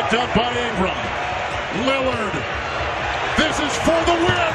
picked up by Ingram. Lillard. This is for the win.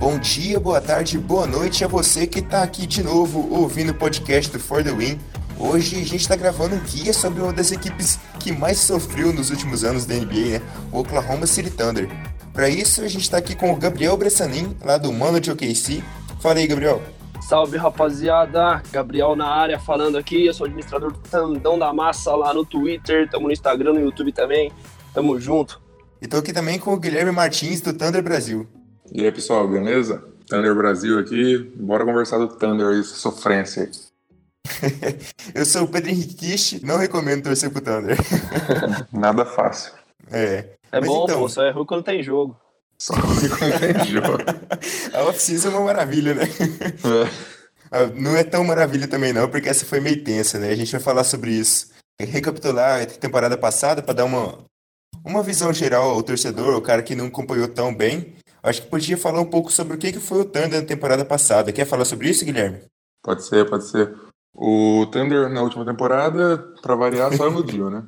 Bom dia, boa tarde, boa noite a você que está aqui de novo ouvindo o podcast do For The Win. Hoje a gente está gravando um guia sobre uma das equipes que mais sofreu nos últimos anos da NBA, né? o Oklahoma City Thunder. Para isso a gente está aqui com o Gabriel Bressanin, lá do Mano de OKC. Fala aí, Gabriel. Salve rapaziada, Gabriel na área falando aqui, eu sou administrador do Tandão da Massa lá no Twitter, tamo no Instagram, no YouTube também, tamo junto. E tô aqui também com o Guilherme Martins do Thunder Brasil. E aí, pessoal, beleza? Thunder Brasil aqui. Bora conversar do Thunder aí, sofrência. eu sou o Pedro Henrique Kish, não recomendo torcer pro Thunder. Nada fácil. É. É Mas bom, então... pô, só é ruim quando tem jogo. Só ruim quando tem jogo. A off é uma maravilha, né? É. Não é tão maravilha também não, porque essa foi meio tensa, né? A gente vai falar sobre isso. Recapitular a temporada passada para dar uma, uma visão geral ao torcedor, o cara que não acompanhou tão bem. Acho que podia falar um pouco sobre o que foi o Thunder na temporada passada. Quer falar sobre isso, Guilherme? Pode ser, pode ser. O Thunder na última temporada, para variar, só iludiu, né?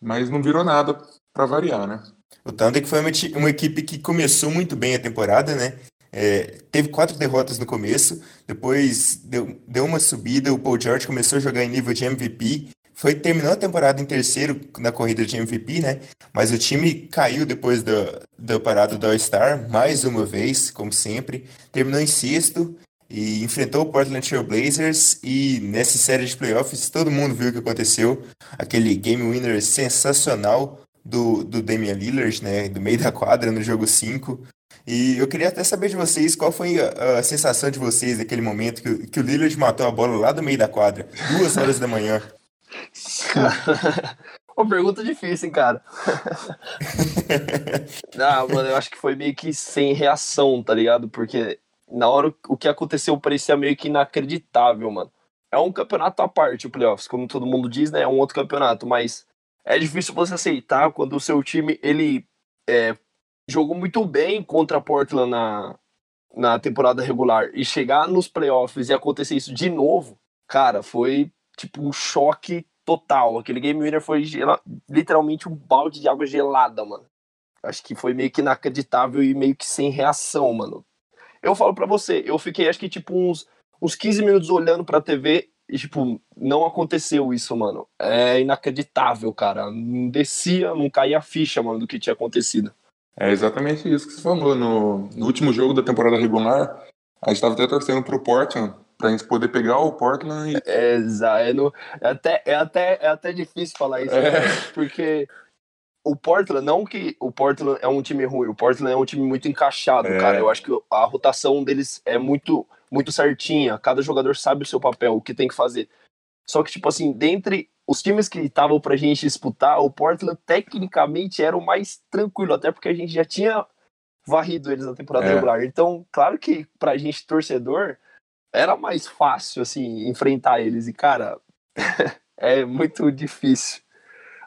Mas não virou nada para variar, né? O Thunder que foi uma, uma, equipe que começou muito bem a temporada, né? É, teve quatro derrotas no começo, depois deu, deu uma subida, o Paul George começou a jogar em nível de MVP foi terminou a temporada em terceiro na corrida de MVP, né? Mas o time caiu depois do, do parado do All-Star, mais uma vez, como sempre. Terminou em sexto e enfrentou o Portland Trail Blazers e nessa série de playoffs todo mundo viu o que aconteceu. Aquele game winner sensacional do, do Damian Lillard, né? Do meio da quadra no jogo 5. E eu queria até saber de vocês qual foi a, a sensação de vocês naquele momento que, que o Lillard matou a bola lá do meio da quadra, duas horas da manhã. Uma pergunta difícil, hein, cara. Não, mano, eu acho que foi meio que sem reação, tá ligado? Porque na hora o que aconteceu parecia meio que inacreditável, mano. É um campeonato à parte, o playoffs, como todo mundo diz, né? É um outro campeonato, mas é difícil você aceitar quando o seu time ele é, jogou muito bem contra a Portland na, na temporada regular e chegar nos playoffs e acontecer isso de novo, cara, foi tipo, um choque total. Aquele game winner foi literalmente um balde de água gelada, mano. Acho que foi meio que inacreditável e meio que sem reação, mano. Eu falo para você, eu fiquei acho que tipo uns, uns 15 minutos olhando pra TV e, tipo, não aconteceu isso, mano. É inacreditável, cara. Não descia, não caía a ficha, mano, do que tinha acontecido. É exatamente isso que você falou. No, no último jogo da temporada regular, a gente tava até torcendo pro Portland pra gente poder pegar o Portland e... É, exato. É, até, é, até, é até difícil falar isso, é. né? porque o Portland, não que o Portland é um time ruim, o Portland é um time muito encaixado, é. cara. Eu acho que a rotação deles é muito, muito certinha. Cada jogador sabe o seu papel, o que tem que fazer. Só que, tipo assim, dentre os times que estavam pra gente disputar, o Portland tecnicamente era o mais tranquilo, até porque a gente já tinha varrido eles na temporada é. regular. Então, claro que pra gente, torcedor, era mais fácil, assim, enfrentar eles. E, cara, é muito difícil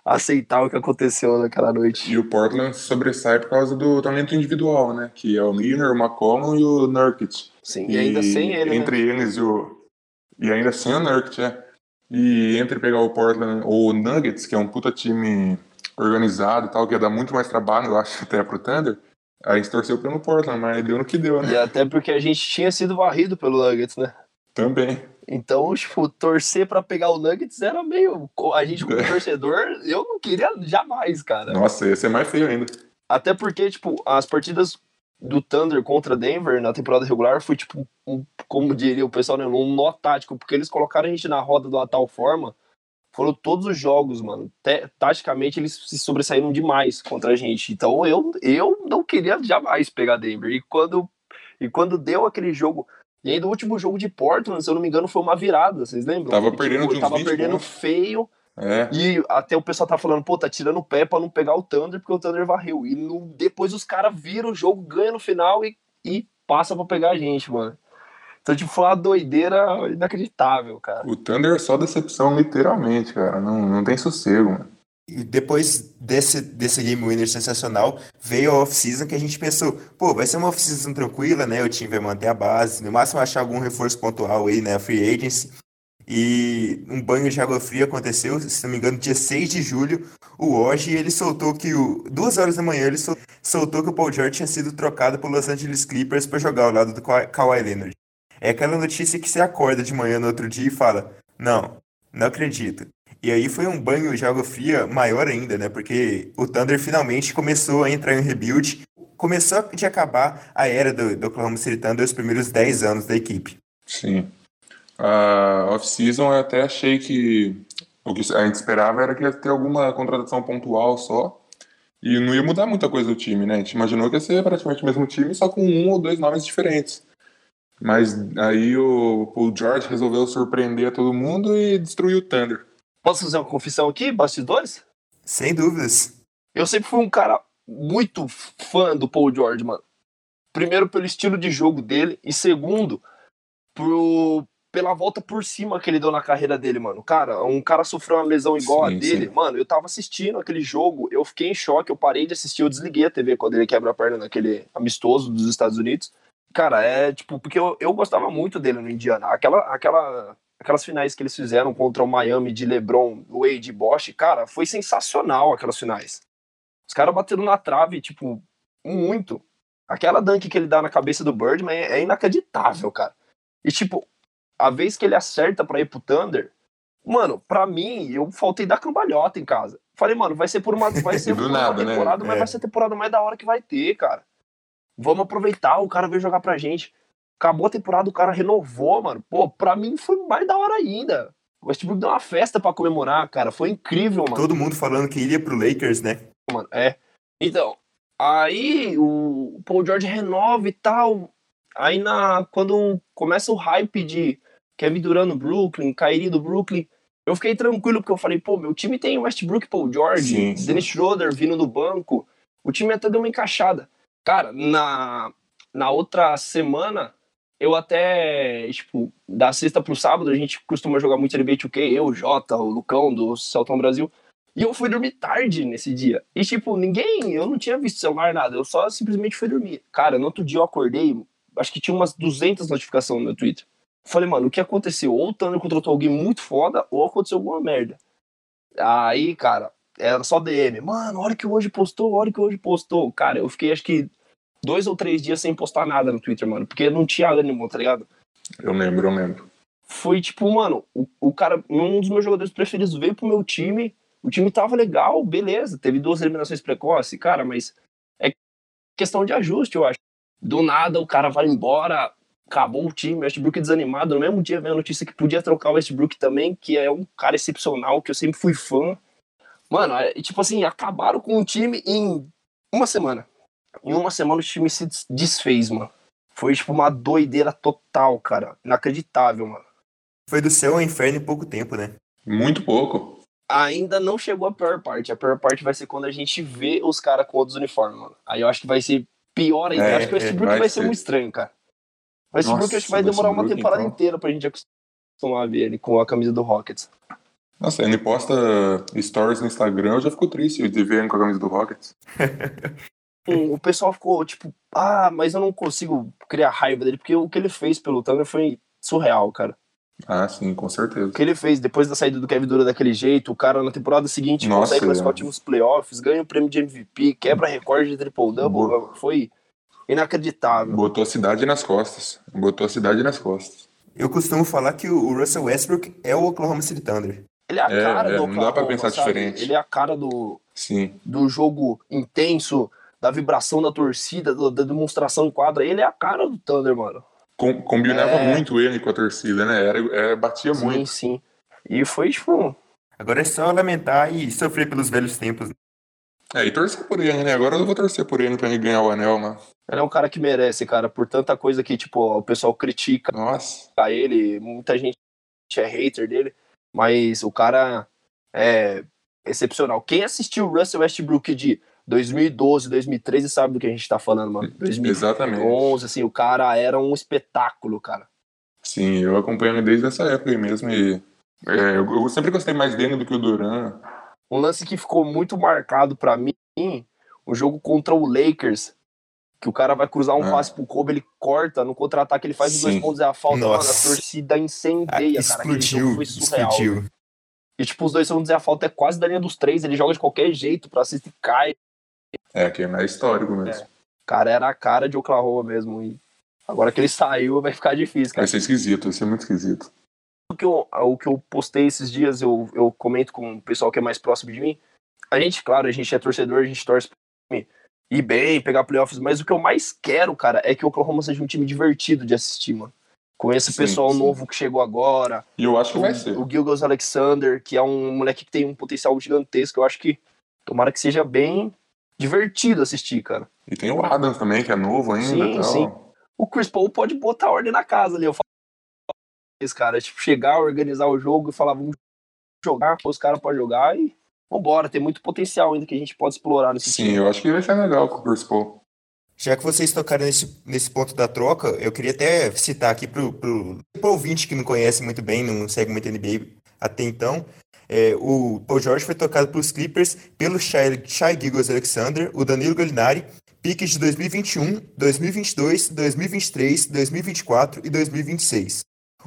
aceitar o que aconteceu naquela noite. E o Portland sobressai por causa do talento individual, né? Que é o Miller, o McCollum e o Nurkic. Sim, e, e ainda sem ele, né? Entre né? eles e o... E ainda sem o Nurkic, é. E entre pegar o Portland ou o Nuggets, que é um puta time organizado e tal, que ia dar muito mais trabalho, eu acho, até pro Thunder, a gente torceu pelo Portland, mas deu no que deu, né? E até porque a gente tinha sido varrido pelo Nuggets, né? Também. Então, tipo, torcer para pegar o Nuggets era meio. A gente, como torcedor, eu não queria jamais, cara. Nossa, ia ser mais feio ainda. Até porque, tipo, as partidas do Thunder contra Denver na temporada regular foi, tipo, um, como diria o pessoal, né, um nó tático, porque eles colocaram a gente na roda de uma tal forma foram todos os jogos, mano. taticamente eles se sobressaíram demais contra a gente. Então eu, eu não queria jamais pegar Denver. E quando, e quando deu aquele jogo. E ainda o último jogo de Portland, se eu não me engano, foi uma virada, vocês lembram? Tava perdendo tipo, Tava perdendo pontos. feio. É. E até o pessoal tá falando, pô, tá tirando o pé pra não pegar o Thunder, porque o Thunder varreu. E no, depois os caras viram o jogo, ganham no final e, e passa pra pegar a gente, mano. Então, tipo, foi uma doideira inacreditável, cara. O Thunder é só decepção, literalmente, cara. Não, não tem sossego, mano. E depois desse, desse game winner sensacional, veio a off-season que a gente pensou, pô, vai ser uma off-season tranquila, né? O time vai manter a base, no máximo achar algum reforço pontual aí, né? A free agency. E um banho de água fria aconteceu, se não me engano, dia 6 de julho. O Woj, ele soltou que o. Duas horas da manhã, ele soltou que o Paul George tinha sido trocado pelo Los Angeles Clippers para jogar ao lado do Kawhi Leonard. É aquela notícia que você acorda de manhã no outro dia e fala: Não, não acredito. E aí foi um banho de água fria maior ainda, né? Porque o Thunder finalmente começou a entrar em rebuild. Começou de acabar a era do, do Oklahoma City Thunder os primeiros 10 anos da equipe. Sim. A off-season eu até achei que o que a gente esperava era que ia ter alguma contratação pontual só. E não ia mudar muita coisa do time, né? A gente imaginou que ia ser praticamente o mesmo time, só com um ou dois nomes diferentes. Mas aí o Paul George resolveu surpreender todo mundo e destruiu o Thunder. Posso fazer uma confissão aqui, bastidores? Sem dúvidas. Eu sempre fui um cara muito fã do Paul George, mano. Primeiro pelo estilo de jogo dele e segundo pro, pela volta por cima que ele deu na carreira dele, mano. Cara, um cara sofreu uma lesão igual sim, a dele. Sim. Mano, eu tava assistindo aquele jogo, eu fiquei em choque, eu parei de assistir, eu desliguei a TV quando ele quebra a perna naquele amistoso dos Estados Unidos. Cara, é tipo, porque eu, eu gostava muito dele no Indiana. Aquela, aquela, aquelas finais que eles fizeram contra o Miami de LeBron, Wade e Bosch, cara, foi sensacional aquelas finais. Os caras bateram na trave, tipo, muito. Aquela dunk que ele dá na cabeça do Birdman é, é inacreditável, cara. E, tipo, a vez que ele acerta para ir pro Thunder, mano, pra mim, eu faltei da cambalhota em casa. Falei, mano, vai ser por uma, vai ser por uma nada, né? temporada, né? mas é. vai ser a temporada mais da hora que vai ter, cara. Vamos aproveitar, o cara veio jogar pra gente. Acabou a temporada, o cara renovou, mano. Pô, pra mim foi mais da hora ainda. O Westbrook deu uma festa para comemorar, cara. Foi incrível, mano. Todo mundo falando que iria pro Lakers, né? Mano, é. Então, aí o Paul George renova e tal. Aí na, quando começa o hype de Kevin Durant no Brooklyn, Kyrie do Brooklyn, eu fiquei tranquilo porque eu falei, pô, meu time tem Westbrook, Paul George, sim, sim. Dennis Schroeder vindo no banco. O time até deu uma encaixada. Cara, na, na outra semana, eu até, tipo, da sexta pro sábado, a gente costuma jogar muito NBA 2K, eu, o Jota, o Lucão do Celtão Brasil. E eu fui dormir tarde nesse dia. E, tipo, ninguém, eu não tinha visto celular, nada. Eu só simplesmente fui dormir. Cara, no outro dia eu acordei, acho que tinha umas 200 notificações no meu Twitter. Falei, mano, o que aconteceu? Ou o Thunder contratou alguém muito foda, ou aconteceu alguma merda. Aí, cara, era só DM. Mano, olha que hoje postou, olha que hoje postou. Cara, eu fiquei acho que dois ou três dias sem postar nada no Twitter, mano. Porque não tinha ânimo, tá ligado? Eu lembro, eu lembro. Foi tipo, mano, o, o cara, um dos meus jogadores preferidos veio pro meu time. O time tava legal, beleza. Teve duas eliminações precoces, cara, mas é questão de ajuste, eu acho. Do nada o cara vai embora, acabou o time, o Westbrook desanimado. No mesmo dia veio a notícia que podia trocar o Westbrook também, que é um cara excepcional, que eu sempre fui fã. Mano, é, tipo assim, acabaram com o time em uma semana. Em uma semana o time se desfez, mano. Foi tipo uma doideira total, cara. Inacreditável, mano. Foi do céu ao inferno em pouco tempo, né? Muito pouco. Ainda não chegou a pior parte. A pior parte vai ser quando a gente vê os caras com outros uniformes, mano. Aí eu acho que vai ser pior ainda. É, acho que o Westbrook é, vai, vai ser muito estranho, cara. O Westbrook acho que vai demorar uma temporada então. inteira pra gente acostumar a ver ele com a camisa do Rockets. Nossa, ele posta stories no Instagram, eu já fico triste de ver ele com a camisa do Rockets. o pessoal ficou tipo, ah, mas eu não consigo criar raiva dele, porque o que ele fez pelo Thunder foi surreal, cara. Ah, sim, com certeza. O que ele fez depois da saída do Kevin Durant daquele jeito, o cara na temporada seguinte Nossa, consegue classificar o time nos playoffs, ganha o prêmio de MVP, quebra recorde de triple-double, foi inacreditável. Botou a cidade nas costas. Botou a cidade nas costas. Eu costumo falar que o Russell Westbrook é o Oklahoma City Thunder. Ele é a é, cara é, do Oklahoma, Não dá pra pensar sabe? diferente. Ele é a cara do, Sim. do jogo intenso, da vibração da torcida, da demonstração em quadra. Ele é a cara do Thunder, mano. Com, combinava é... muito ele com a torcida, né? Era, era batia sim, muito. Sim, sim. E foi, tipo... Agora é só lamentar e sofrer pelos velhos tempos. É, e torcer por ele, né? Agora eu vou torcer por ele pra ele ganhar o anel, mano. Ele é um cara que merece, cara, por tanta coisa que, tipo, o pessoal critica Nossa. a ele, muita gente é hater dele, mas o cara é excepcional. Quem assistiu o Russell Westbrook de 2012, 2013 sabe do que a gente tá falando, mano. 2011, Exatamente. assim, o cara era um espetáculo, cara. Sim, eu acompanho ele desde essa época aí mesmo e é, eu sempre gostei mais dele do que o Duran. Um lance que ficou muito marcado pra mim, o jogo contra o Lakers, que o cara vai cruzar um Ah. passe pro Kobe, ele corta, no contra-ataque ele faz os dois pontos e a falta, mano, a Nossa. torcida Ah, incendeia, cara. Aquele jogo explodiu, foi surreal. explodiu. E tipo, os dois segundos e a falta é quase da linha dos três, ele joga de qualquer jeito pra cesta e cai. É, que é histórico mesmo. Cara, era a cara de Oklahoma mesmo. E agora que ele saiu, vai ficar difícil, cara. Vai ser esquisito, vai ser muito esquisito. o que eu, o que eu postei esses dias, eu, eu comento com o pessoal que é mais próximo de mim. A gente, claro, a gente é torcedor, a gente torce pra time ir bem, pegar playoffs, mas o que eu mais quero, cara, é que o Oklahoma seja um time divertido de assistir, mano. Com esse Sim, pessoal sim. novo que chegou agora, E eu acho que vai o, ser. o Gilgos Alexander, que é um moleque que tem um potencial gigantesco, eu acho que tomara que seja bem divertido assistir, cara. E tem o Adams também, que é novo ainda Sim, e tal. sim. O Chris Paul pode botar ordem na casa ali, eu falo esse cara, tipo, chegar, organizar o jogo e falar, vamos jogar, os caras podem jogar e vambora, tem muito potencial ainda que a gente pode explorar nesse Sim, time. eu acho que vai ser legal com o Chris Paul. Já que vocês tocaram nesse, nesse ponto da troca, eu queria até citar aqui pro, pro, pro ouvinte que não conhece muito bem, não segue muito NBA até então, é, o Paul George foi tocado pelos Clippers pelo Shai, Shai Gilgeous Alexander, o Danilo Gallinari, piques de 2021, 2022, 2023, 2024 e 2026.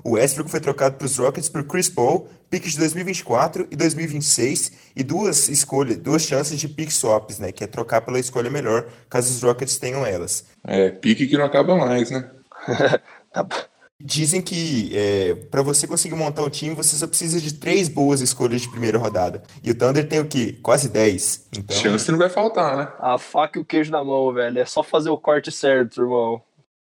O Westbrook foi trocado para os Rockets por Chris Paul, piques de 2024 e 2026 e duas escolhas, duas chances de pick swaps, né, que é trocar pela escolha melhor, caso os Rockets tenham elas. É, pique que não acaba mais, né? Dizem que para você conseguir montar um time, você só precisa de três boas escolhas de primeira rodada. E o Thunder tem o quê? Quase 10. Então, Chance não vai faltar, né? A faca e o queijo na mão, velho, é só fazer o corte certo, irmão.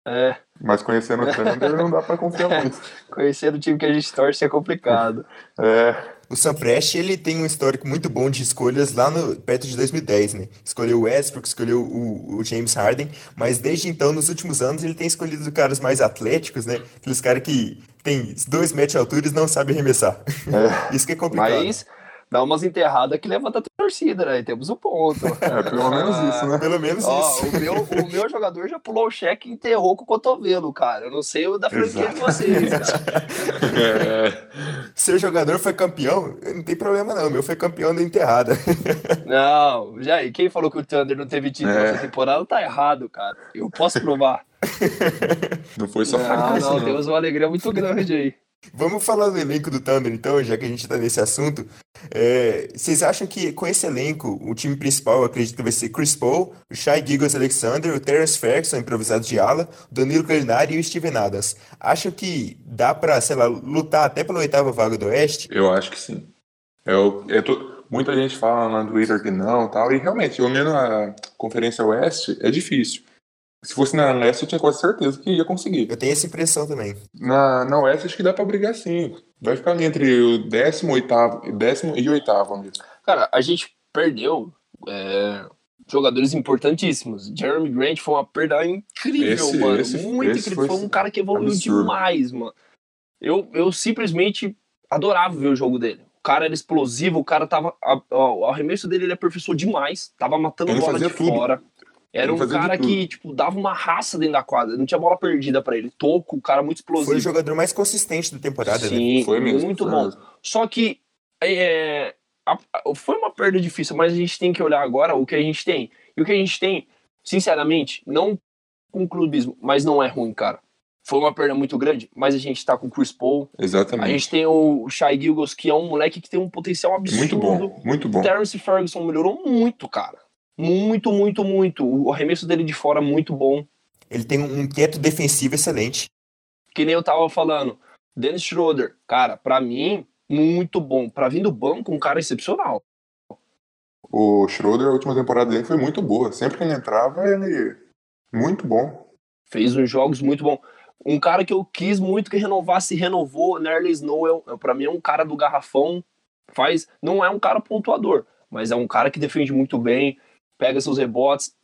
É, Mas conhecendo o Thunder não dá pra confiar muito. conhecer o time que a gente torce é complicado. É, o Sam Prest, ele tem um histórico muito bom de escolhas lá no perto de 2010, né? Escolheu o Westbrook, escolheu o, o James Harden, mas desde então, nos últimos anos, ele tem escolhido caras mais atléticos, né? Aqueles caras que tem dois metros de altura e não sabem arremessar. Isso que é complicado. Mas dá umas enterradas que levanta torcida, né? E temos um ponto. é pelo menos isso, né? Pelo menos Ó, isso. o, meu, o meu jogador já pulou o cheque e enterrou com o cotovelo, cara. Eu não sei o da franquia de vocês, cara. É, Seu jogador foi campeão, não tem problema não. O meu foi campeão da enterrada. Não, já, e quem falou que o Thunder não teve título É. temporada tá errado, cara. Eu posso provar. não foi só Não, não, não. temos uma alegria muito grande aí. Vamos falar do elenco do Thunder, então, já que a gente tá nesse assunto. É, vocês acham que com esse elenco, o time principal, acredito que vai ser Chris Paul, o Shai Gilgeous Alexander, o Terence Ferguson, improvisado de ala, o Danilo Gallinari e o Steven Adams. Acham que dá pra, sei lá, lutar até pela oitava vaga do Oeste? Eu acho que sim. Eu, eu tô- muita gente fala no Twitter que não tal, e realmente, olhando a Conferência Oeste, é difícil. Se fosse na Leste, eu tinha quase certeza que ia conseguir. Eu tenho essa impressão também. Na, na Oeste, acho que dá pra brigar sim. Vai ficar ali entre o décimo, oitavo, décimo e oitavo, dizer. Cara, a gente perdeu é, jogadores importantíssimos. Jeremy Grant foi uma perda incrível, Esse- mano. esse- muito esse incrível. Foi foi um cara que evoluiu absurdo. demais, mano. Eu, eu simplesmente adorava ver o jogo dele. O cara era explosivo, o cara tava. a- a- o arremesso dele ele aperfeiçou demais. Tava matando Ele bola fazia de tudo. fora. Era um cara que, tipo, dava uma raça dentro da quadra. Não tinha bola perdida pra ele. Toco, um cara muito explosivo. Foi o jogador mais consistente da temporada, né? Sim, Foi mesmo. muito foi bom. mesmo. Só que é, a- a- foi uma perda difícil, mas a gente tem que olhar agora o que a gente tem. E o que a gente tem, sinceramente, não com clubismo, mas não é ruim, cara. Foi uma perda muito grande, mas a gente tá com o Chris Paul. A Exatamente. gente tem o Shai Gilgos, que é um moleque que tem um potencial absurdo. Muito bom, muito bom. O Terence Ferguson melhorou muito, cara. Muito, muito, muito. O arremesso dele de fora muito bom. Ele tem um teto defensivo excelente. que nem eu tava falando. Dennis Schroeder, cara, pra mim, muito bom. Pra vir do banco, um cara excepcional. O Schroeder, a última temporada dele foi muito boa. Sempre que ele entrava, ele. Muito bom. Fez uns jogos muito bom. Um cara que eu quis muito que renovasse, renovou, Nerley Snow, é, pra mim é um cara do garrafão, faz, não é um cara pontuador, mas é um cara que defende muito bem, pega seus rebotes.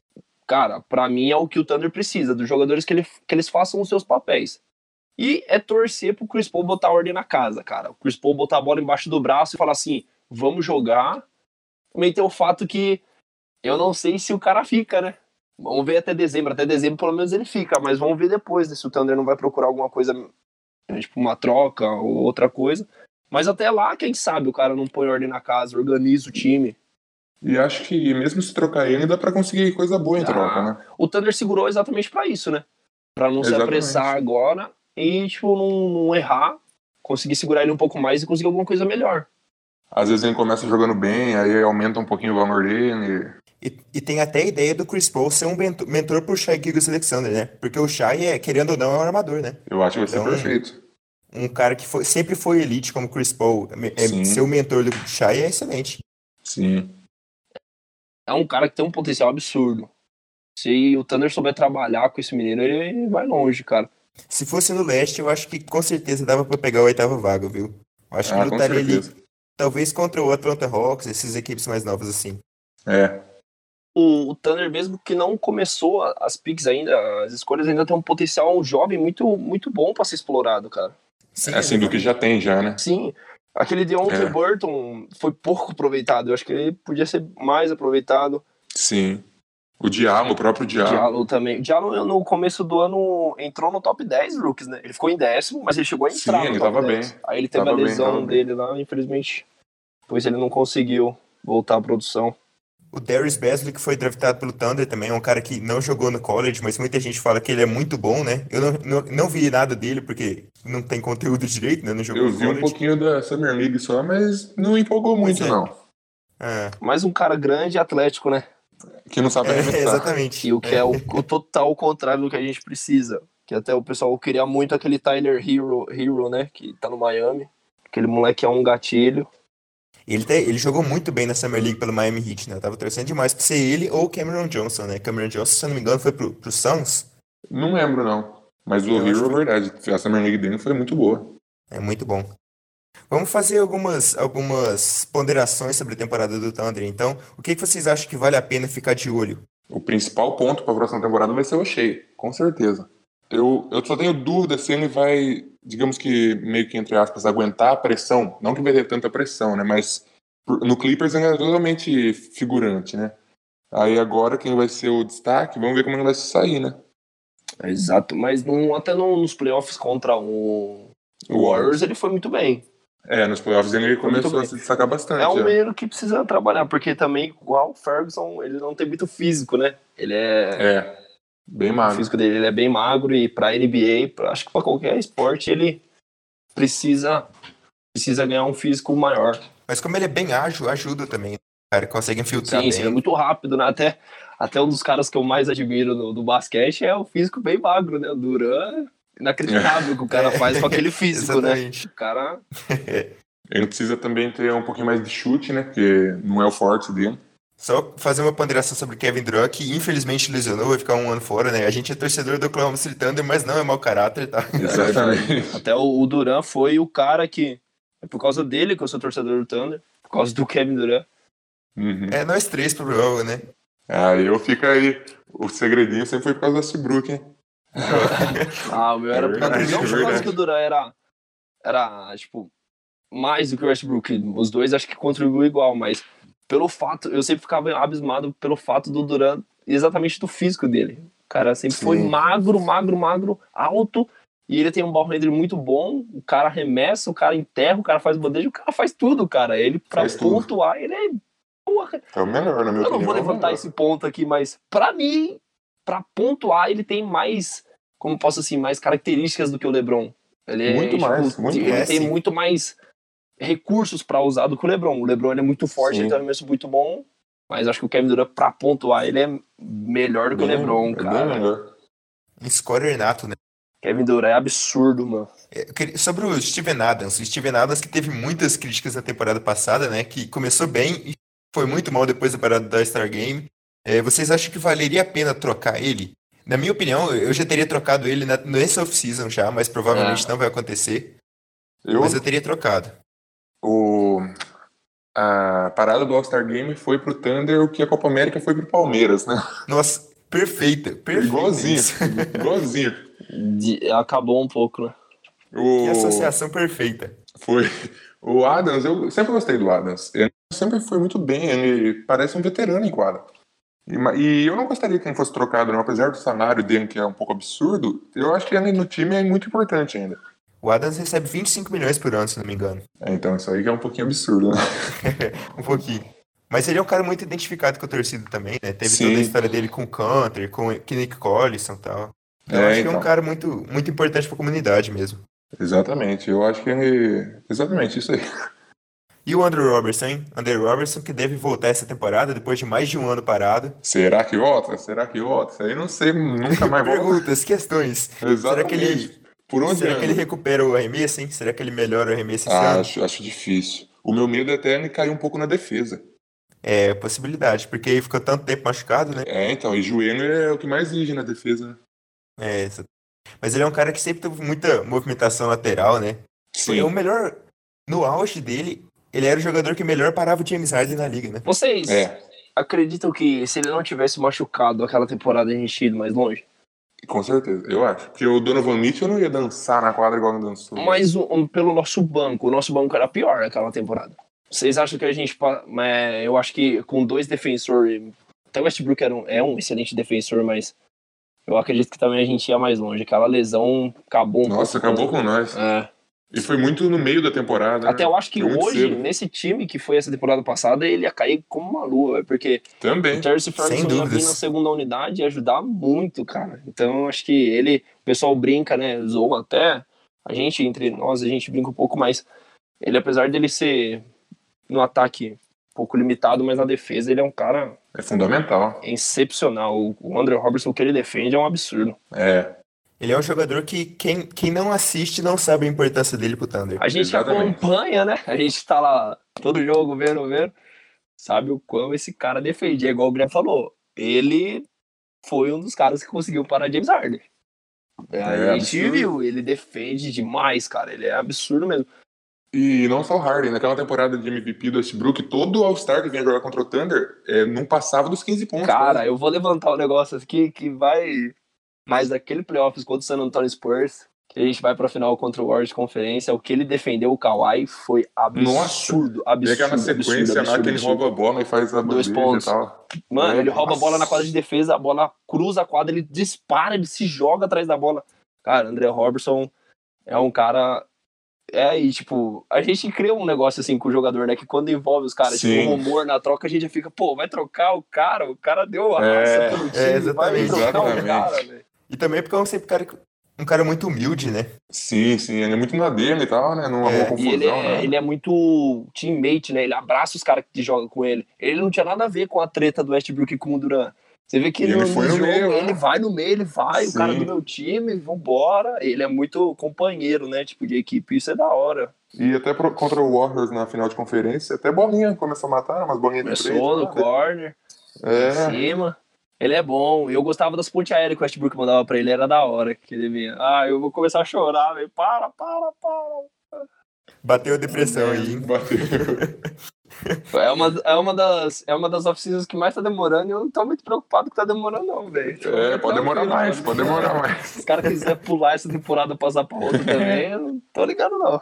Cara, pra mim é o que o Thunder precisa, dos jogadores que, ele, que eles façam os seus papéis. E é torcer pro Chris Paul botar ordem na casa, cara. O Chris Paul botar a bola embaixo do braço e falar assim, vamos jogar. Também tem o fato que eu não sei se o cara fica, né? Vamos ver até dezembro. Até dezembro, pelo menos, ele fica, mas vamos ver depois né, se o Thunder não vai procurar alguma coisa, né, tipo uma troca ou outra coisa. Mas até lá, quem sabe o cara não põe ordem na casa, organiza o time. E acho que mesmo se trocar ele, dá pra conseguir coisa boa em Dá. troca, né? O Thunder segurou exatamente pra isso, né? Pra não se Exatamente. apressar agora e, tipo, não, não errar, conseguir segurar ele um pouco mais e conseguir alguma coisa melhor. Às vezes ele começa jogando bem, aí aumenta um pouquinho o valor dele. E, e tem até a ideia do Chris Paul ser um mentor pro Shai Gilgeous Alexander, né? Porque o Shai, é, querendo ou não, é um armador, né? Eu acho que vai ser Então, perfeito. Um cara que foi- sempre foi elite como Chris Paul. É, Sim. ser o mentor do Shai é excelente. Sim. É um cara que tem um potencial absurdo. Se o Thunder souber trabalhar com esse menino, ele vai longe, cara. Se fosse no leste, eu acho que com certeza dava pra pegar a oitava vaga, viu? Eu acho que Ah, com lutaria ali, talvez contra o Atlanta Hawks, essas equipes mais novas assim. É. O, o Thunder, mesmo que não começou as picks ainda, as escolhas ainda tem um potencial jovem muito, muito bom pra ser explorado, cara. Sim, É assim, do que já tem já, né? Sim, aquele Deontay É. Burton foi pouco aproveitado. Eu acho que ele podia ser mais aproveitado. Sim. O Diallo, o próprio O Diallo. Diallo também. O Diallo no começo do ano entrou no top 10 rookies, né? Ele ficou em décimo, mas ele chegou a Sim, entrar no ele tava 10. bem. Aí ele teve Tava a bem, lesão bem. dele lá, infelizmente. Depois ele não conseguiu voltar à produção. O Darius Besley, que foi draftado pelo Thunder também, é um cara que não jogou no college, mas muita gente fala que ele é muito bom, né? Eu não, não, não vi nada dele, porque não tem conteúdo direito, né? Não jogou Eu no vi um pouquinho da Summer League só, mas não empolgou muito, é. não. Ah, Mais um cara grande e atlético, né? Que não sabe é, arremessar. exatamente. E o que é, o, o total contrário do que a gente precisa. Que até o pessoal queria muito aquele Tyler Hero, Hero, né? Que tá no Miami. Aquele moleque é um gatilho. Ele, te- ele jogou muito bem na Summer League pelo Miami Heat, né? Eu tava torcendo demais pra ser ele ou o Cameron Johnson, né? Cameron Johnson, se eu não me engano, foi pro, pro Suns. Não lembro, não. Mas o Hero, é verdade. A Summer League dele foi muito boa. É muito bom. Vamos fazer algumas, algumas ponderações sobre a temporada do Thunder, então. O que, que vocês acham que vale a pena ficar de olho? O principal ponto para a próxima temporada vai ser o Shea, com certeza. Eu, eu só tenho dúvida se ele vai, digamos que, meio que entre aspas, aguentar a pressão. Não que vai ter tanta pressão, né? Mas no Clippers ele é totalmente figurante, né? Aí agora quem vai ser o destaque, vamos ver como ele vai se sair, né? Exato, mas não, até no- nos playoffs contra o, o Warriors ele foi muito bem. É, nos playoffs ele começou a se destacar bastante. É um é. menino que precisa trabalhar, porque também, igual o Ferguson, ele não tem muito físico, né? Ele é. É, bem O magro. físico dele ele é bem magro e pra NBA, pra- acho que pra qualquer esporte, ele precisa, precisa ganhar um físico maior. Mas como ele é bem ágil, ajuda também. O cara consegue infiltrar Sim, sim, é bem. muito rápido, né? Até, até um dos caras que eu mais admiro no, do basquete é o físico bem magro, né? O Duran, inacreditável o que o cara faz com aquele físico, né? O cara. Ele precisa também ter um pouquinho mais de chute, né? Porque não é o forte dele. Só fazer uma ponderação sobre Kevin Durant, que infelizmente lesionou, vai ficar um ano fora, né? A gente é torcedor do Oklahoma City Thunder, mas não é mau caráter, tá? Exatamente. Até o, o Duran foi o cara que. É por causa dele que eu sou torcedor do Thunder, por causa do Kevin Durant. Uhum. É nós três pro jogo, né? Aí eu fico aí. O segredinho sempre foi por causa da Westbrook, hein? Ah, o meu era É não por causa verdade. que o Duran era, era, tipo, mais do que o Westbrook. Os dois acho que contribuíram igual, mas pelo fato, eu sempre ficava abismado pelo fato do Duran, exatamente do físico dele. O cara sempre foi Sim. magro, magro, magro, alto, e ele tem um ball handler muito bom, o cara arremessa, o cara enterra, o cara faz bandeja, o cara faz tudo, cara. Ele, pra Faz tudo. pontuar, ele é... Porra, É o melhor, na minha eu não opinião. vou é levantar melhor. esse ponto aqui, mas pra mim, pra pontuar, ele tem mais, como posso assim, mais características do que o LeBron. Ele é, Muito mais, muito ele mais, tem sim. muito mais recursos pra usar do que o LeBron. O LeBron ele é muito forte, Sim. ele tem um arremesso muito bom, mas acho que o Kevin Durant pra pontuar, ele é melhor do que o Bem- LeBron, é cara. melhor. Um scorer nato, né? Kevin Durant é absurdo, mano. É, Sobre o Steven Adams, o Steven Adams que teve muitas críticas na temporada passada, né? Que começou bem e foi muito mal depois da parada da Star Game. É, vocês acham que valeria a pena trocar ele? Na minha opinião, eu já teria trocado ele na, nesse off-season já, mas provavelmente É. não vai acontecer. Eu, Mas eu teria trocado. O, a parada do All-Star Game foi pro Thunder o que a Copa América foi pro Palmeiras, né? Nossa, perfeita, perfeita. Igualzinho. Igualzinho. De- acabou um pouco, né? O, Que associação perfeita. Foi. O Adams, eu sempre gostei do Adams. Ele sempre foi muito bem, ele parece um veterano em quadra. E, e eu não gostaria que ele fosse trocado, não. Apesar do salário dele, que é um pouco absurdo, eu acho que ele no time é muito importante ainda. O Adams recebe 25 milhões por ano, se não me engano. É, então isso aí que é um pouquinho absurdo, né? um pouquinho. Mas ele é um cara muito identificado com a torcida também, né? Teve Sim. toda a história dele com o Canter, com o Nick Collison e tal. Então, É, eu acho que é um então. cara muito, muito importante pra comunidade mesmo. Exatamente, eu acho que ele. Exatamente, isso aí. E o Andrew Robertson, hein? Andrew Robertson que deve voltar essa temporada depois de mais de um ano parado. Será que volta? Será que volta? Isso aí não sei, nunca mais volta. Perguntas, questões. Será Exatamente. que ele, Por onde será anda? que ele recupera o arremesso, hein? Será que ele melhora o arremesso esse Ah, ano? acho, acho difícil. O meu medo é até ele cair um pouco na defesa. É, possibilidade, porque ele ficou tanto tempo machucado, né? É, então, e joelho é o que mais exige na defesa, né? É, mas ele é um cara que sempre teve muita movimentação lateral, né? Sim. É o melhor. No auge dele, ele era o jogador que melhor parava o James Harden na liga, né? Vocês É, acreditam que se ele não tivesse machucado aquela temporada, a gente ia ido mais longe? Com certeza, eu acho. Porque o Donovan Mitchell não ia dançar na quadra igual ele dançou. Mas um, pelo nosso banco, o nosso banco era pior naquela temporada. Vocês acham que a gente. é, eu acho que com dois defensores. Até o Westbrook era um, é um excelente defensor, mas eu acredito que também a gente ia mais longe. Aquela lesão acabou um Nossa, pouco acabou com nós. É. E foi muito no meio da temporada. Até né? eu acho que muito hoje, cedo. nesse time que foi essa temporada passada, ele ia cair como uma lua, porque Também. o Terence Ferguson ia vir na segunda unidade e ajudar muito, cara. Então, eu acho que ele, o pessoal brinca, né, zoa até, a gente, entre nós, a gente brinca um pouco, mas ele, apesar dele ser no ataque um pouco limitado, mas na defesa ele é um cara É fundamental. excepcional. O- O Andrew Robertson, o que ele defende é um absurdo. É. Ele é um jogador que quem, quem não assiste não sabe a importância dele pro Thunder. A gente Exatamente. acompanha, né? A gente tá lá todo jogo vendo, vendo. Sabe o quão esse cara defende. É igual o Graham falou. Ele foi um dos caras que conseguiu parar James Harden. É, a gente absurdo. viu, ele defende demais, cara. Ele é absurdo mesmo. E não só o Harden, naquela temporada de MVP do Westbrook, todo All-Star que vinha jogar contra o Thunder é, não passava dos 15 pontos. Cara, eu vou levantar um negócio aqui que vai. Mas aquele playoffs contra o San Antonio Spurs, que a gente vai pra final contra o Warriors de Conferência, o que ele defendeu o Kawhi foi absurdo. E Absurdo. aquela absurdo, sequência lá absurdo, que ele absurdo. rouba a bola e faz a Dois pontos. e tal. Mano, É, ele rouba a bola na nossa. quadra de defesa, a bola cruza a quadra, ele dispara, ele se joga atrás da bola. Cara, André Robertson é um cara. É, e tipo, a gente cria um negócio assim com o jogador, né? Que quando envolve os caras, tipo, Sim. o rumor na troca, a gente já fica, pô, vai trocar o cara, o cara deu a raça É, pelo é, time, vai exatamente, trocar o exatamente. cara, velho. E também porque é um, sempre cara, um cara muito humilde, né? Sim, sim, ele é muito na dele e tal, né? Não É, E confusão, ele é, né? ele é muito teammate, né? Ele abraça os caras que jogam com ele. Ele não tinha nada a ver com a treta do Westbrook com o Duran. Você vê que Ele no, foi no no jogo, meio, né? ele vai no meio, ele vai, o cara Sim. do meu time, vambora. Ele é muito companheiro, né? Tipo, de equipe. Isso é da hora. E até pro- contra o Warriors na final de conferência, até bolinha começou a matar, umas bolinhas de três. Começou no né? corner, em É, cima. Ele é bom. Eu gostava das pontes aéreas que o Westbrook mandava pra ele, era da hora. Que ele vinha. Ah, eu vou começar a chorar, velho. Para, para, para. Bateu a depressão aí, hein? bateu. É uma, é uma das, é uma das off-seasons que mais tá demorando e eu não tô muito preocupado que tá demorando, não, velho. É, pode demorar mais, mano. pode demorar mais. Se os caras quiserem pular essa temporada e passar pra outra também, eu não tô ligado, não.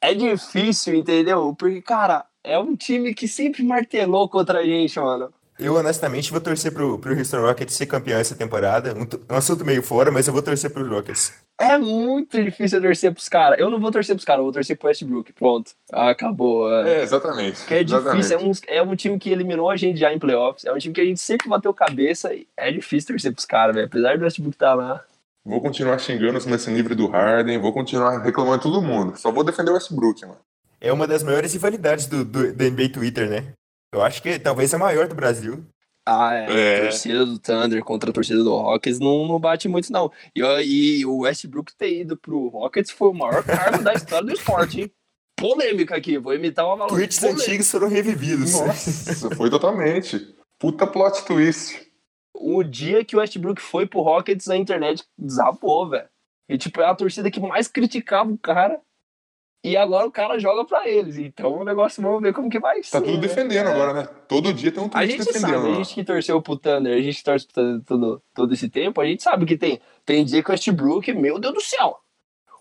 É difícil, entendeu? Porque, cara, é um time que sempre martelou contra a gente, mano. Eu, honestamente, vou torcer pro, pro Houston Rockets ser campeão essa temporada. Um, um assunto meio fora, mas eu vou torcer pro Rockets. É muito difícil eu torcer pros caras. Eu não vou torcer pros caras, eu vou torcer pro Westbrook. Pronto. Ah, acabou. É. É, exatamente. Que é exatamente. difícil, é um, é um time que eliminou a gente já em playoffs. É um time que a gente sempre bateu cabeça. e É difícil torcer pros caras, velho. Apesar do Westbrook estar lá. Vou continuar xingando os lance livre do Harden, vou continuar reclamando de todo mundo. Só vou defender o Westbrook, mano. É uma das maiores rivalidades do, do, do NBA Twitter, né? Eu acho que talvez a maior do Brasil. Ah, é. É. A torcida do Thunder contra a torcida do Rockets não, não bate muito, não. E, e o Westbrook ter ido pro Rockets foi o maior cargo da história do esporte, hein? Polêmica aqui, vou imitar uma valor. Tweets antigos foram revividos. Nossa, foi totalmente. Puta plot twist. O dia que o Westbrook foi pro Rockets, a internet desabou, velho. E, tipo, é a torcida que mais criticava o cara. E agora o cara joga pra eles. Então o negócio, vamos ver como que vai ser. Tá tudo né? defendendo É. agora, né? Todo dia tem um A tweet gente defendendo. sabe, a gente que torceu pro Thunder, a gente que torce pro Thunder todo, todo esse tempo, a gente sabe que tem, tem dia que o Westbrook, meu Deus do céu,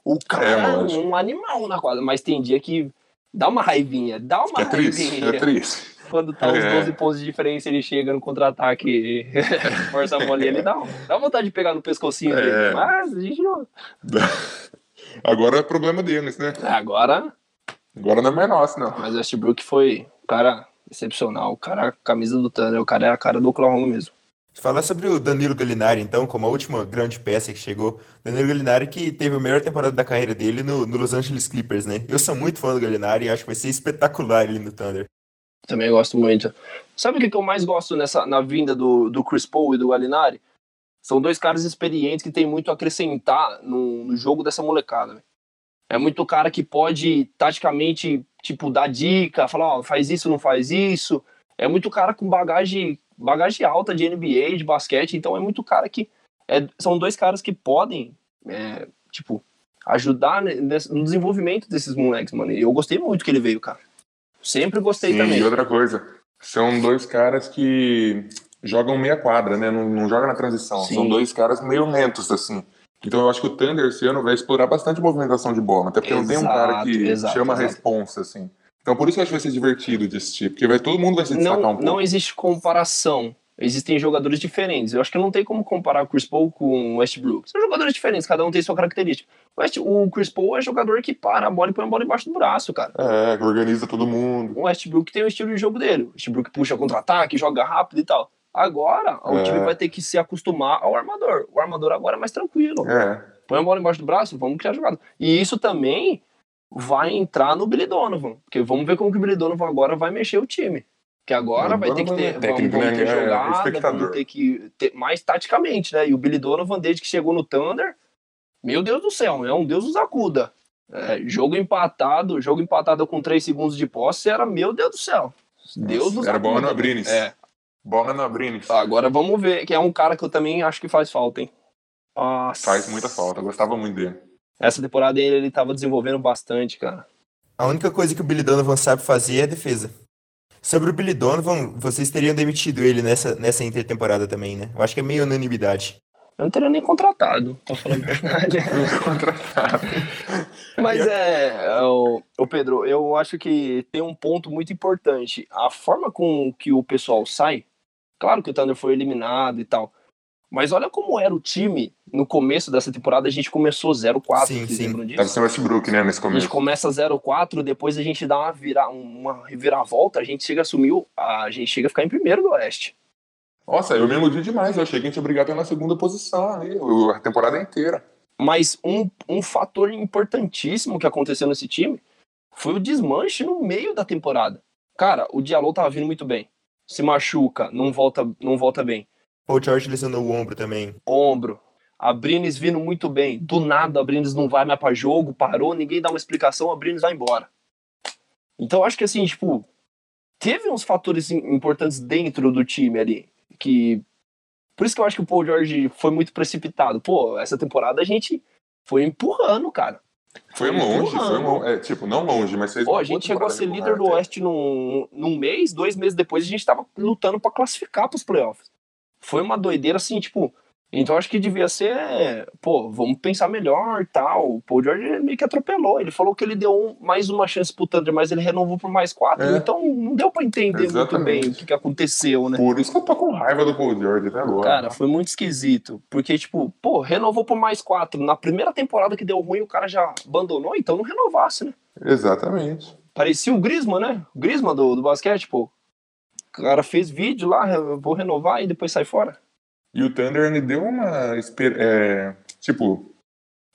o cara É, é, um animal na quadra, mas tem dia que dá uma raivinha, dá uma É raivinha. é triste. Quando tá os É. 12 pontos de diferença, ele chega no contra-ataque e força a bolinha, ele dá, dá vontade de pegar no pescocinho É. dele, mas a gente não... Agora é problema deles, né? É, agora, Agora não é mais nosso, não. mas o Westbrook foi um cara excepcional. O cara, camisa do Thunder, o cara é a cara do Oklahoma mesmo. Falar sobre o Danilo Gallinari, então, como a última grande peça que chegou. Danilo Gallinari que teve a melhor temporada da carreira dele no, no Los Angeles Clippers, né? Eu sou muito fã do Gallinari e acho que vai ser espetacular ele no Thunder. Também gosto muito. Sabe o que que eu mais gosto nessa, na vinda do, do Chris Paul e do Gallinari? São dois caras experientes que têm muito a acrescentar no, no jogo dessa molecada. velho. É muito cara que pode, taticamente, tipo, dar dica, falar, ó, faz isso, não faz isso. É muito cara com bagagem, bagagem alta de NBA, de basquete. Então é muito cara que... é- são dois caras que podem, é, tipo, ajudar no desenvolvimento desses moleques, mano. E eu gostei muito que ele veio, cara. Sempre gostei Sim, também. e outra coisa, são dois caras que jogam meia quadra, né? Não, não joga na transição. Sim. São dois caras meio lentos, assim. Então eu acho que o Thunder esse ano vai explorar bastante movimentação de bola, até porque não tem um cara que Exato, exato, chama a exato. responsa, assim. Então por isso que eu acho que vai ser divertido de assistir, porque vai, todo mundo vai se destacar não, um pouco. não existe comparação. Existem jogadores diferentes. Eu acho que não tem como comparar o Chris Paul com o Westbrook. São jogadores diferentes, cada um tem sua característica. O, West- o Chris Paul é jogador que para a bola e põe a bola embaixo do braço, cara. É, que organiza todo mundo. O Westbrook tem o estilo de jogo dele. O Westbrook puxa contra-ataque, joga rápido e tal. Agora, o É. time vai ter que se acostumar ao armador. O armador agora é mais tranquilo. É, Põe a bola embaixo do braço, vamos criar jogada. E isso também vai entrar no Billy Donovan. Porque vamos ver como que o Billy Donovan agora vai mexer o time. Que agora vai ter que ter, vamos, técnico, vamos né? ter É jogada, vamos ter que ter mais taticamente, né? E o Billy Donovan, desde que chegou no Thunder, meu Deus do céu, é um Deus nos acuda. É, jogo empatado, jogo empatado com 3 segundos de posse, era meu Deus do céu. Deus nos era bola acuda. no Abrines. É. Bola no Abrines. Agora vamos ver, que é um cara que eu também acho que faz falta, hein? Nossa. Faz muita falta, eu gostava muito dele. Essa temporada ele, ele tava desenvolvendo bastante, cara. A única coisa que o Billy Donovan sabe fazer é a defesa. Sobre o Billy Donovan, vocês teriam demitido ele nessa, nessa intertemporada também, né? Eu acho que é meio unanimidade. Eu não teria nem contratado, pra falar a verdade. Mas é, é, o, o Pedro, eu acho que tem um ponto muito importante. A forma com que o pessoal sai, claro que o Thunder foi eliminado e tal, mas olha como era o time no começo dessa temporada. A gente começou 0-4, Sim, vocês sim. lembram Tava disso? sendo Westbrook, né, nesse A gente começo. começa 0-4, depois a gente dá uma, vira, uma reviravolta, a gente chega a assumir, a gente chega a ficar em primeiro do Oeste. Nossa, eu me iludi demais. Eu achei que a gente ia brigar pela segunda posição ali, a temporada inteira. Mas um, um fator importantíssimo que aconteceu nesse time foi o desmanche no meio da temporada. Cara, o Diallo tava vindo muito bem. Se machuca, não volta, não volta bem. Paul George lesionou o ombro também. Ombro. A Brines vindo muito bem. Do nada a Brines não vai mais pra jogo, parou, ninguém dá uma explicação, a Brines vai embora. Então eu acho que assim, tipo, teve uns fatores im- importantes dentro do time ali que por isso que eu acho que o Paul George foi muito precipitado. Pô, essa temporada a gente foi empurrando, cara. Foi Foi longe, foi empurrando. longe. É, tipo, não longe, mas fez Pô, a gente chegou a ser líder do. Oeste num, num mês, dois meses depois a gente tava lutando pra classificar pros playoffs. Foi uma doideira assim, tipo. Então acho que devia ser, pô, vamos pensar melhor tal. O Paul George meio que atropelou. Ele falou que ele deu um- mais uma chance pro Thunder, mas ele renovou por mais quatro. É. Então não deu pra entender muito Exatamente. bem o que, que aconteceu, né? Por isso que eu tô com raiva do Paul George até agora. Cara, foi muito esquisito. Porque, tipo, pô, renovou por mais quatro. Na primeira temporada que deu ruim, o cara já abandonou, então não renovasse, né? Exatamente. Parecia o Grisma, né? O Grisma do, do basquete, pô. O cara fez vídeo lá, vou renovar e depois sai fora. E o Thunder ele deu uma. é, tipo,